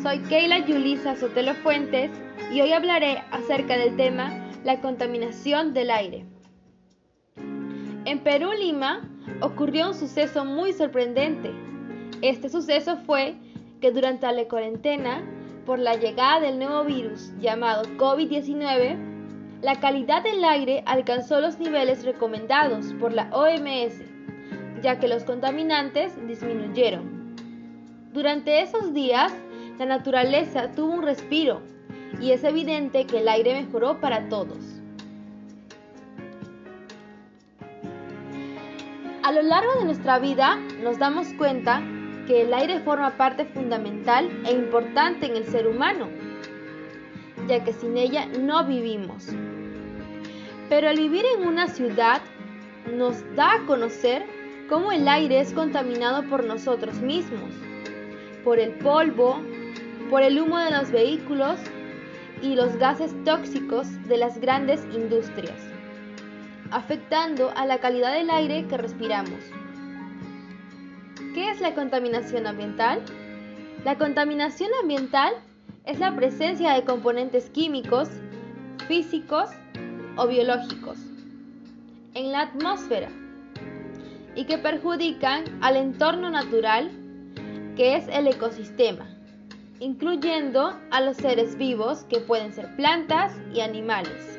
Soy Keila Yulisa Sotelo Fuentes y hoy hablaré acerca del tema la contaminación del aire. En Perú, Lima, ocurrió un suceso muy sorprendente. Este suceso fue que durante la cuarentena, por la llegada del nuevo virus llamado COVID-19, la calidad del aire alcanzó los niveles recomendados por la OMS, ya que los contaminantes disminuyeron. Durante esos días, la naturaleza tuvo un respiro y es evidente que el aire mejoró para todos. A lo largo de nuestra vida nos damos cuenta que el aire forma parte fundamental e importante en el ser humano, ya que sin ella no vivimos. Pero al vivir en una ciudad nos da a conocer cómo el aire es contaminado por nosotros mismos por el polvo, por el humo de los vehículos y los gases tóxicos de las grandes industrias, afectando a la calidad del aire que respiramos. ¿Qué es la contaminación ambiental? La contaminación ambiental es la presencia de componentes químicos, físicos o biológicos en la atmósfera y que perjudican al entorno natural que es el ecosistema, incluyendo a los seres vivos que pueden ser plantas y animales.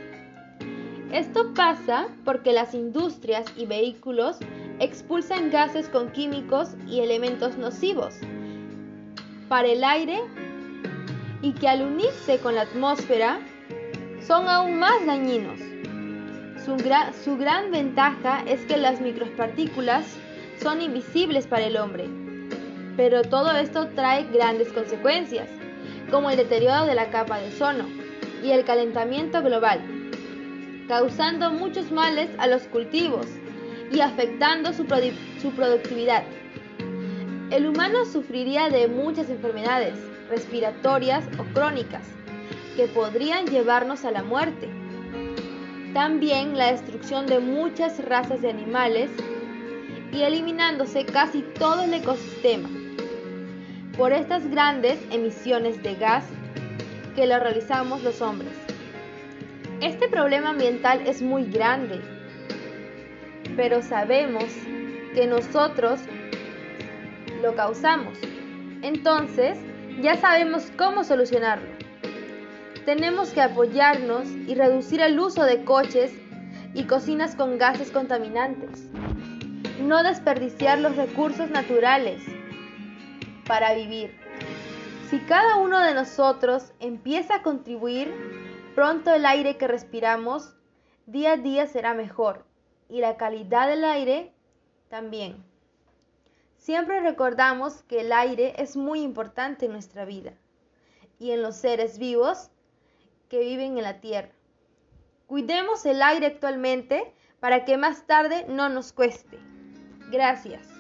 Esto pasa porque las industrias y vehículos expulsan gases con químicos y elementos nocivos para el aire y que al unirse con la atmósfera son aún más dañinos. Su, su gran ventaja es que las micropartículas son invisibles para el hombre pero todo esto trae grandes consecuencias, como el deterioro de la capa de ozono y el calentamiento global, causando muchos males a los cultivos y afectando su, su productividad. El humano sufriría de muchas enfermedades respiratorias o crónicas que podrían llevarnos a la muerte. También la destrucción de muchas razas de animales y eliminándose casi todo el ecosistema por estas grandes emisiones de gas que lo realizamos los hombres. Este problema ambiental es muy grande, pero sabemos que nosotros lo causamos. Entonces, ya sabemos cómo solucionarlo. Tenemos que apoyarnos y reducir el uso de coches y cocinas con gases contaminantes. No desperdiciar los recursos naturales para vivir. Si cada uno de nosotros empieza a contribuir, pronto el aire que respiramos día a día será mejor y la calidad del aire también. Siempre recordamos que el aire es muy importante en nuestra vida y en los seres vivos que viven en la tierra. Cuidemos el aire actualmente para que más tarde no nos cueste. Gracias.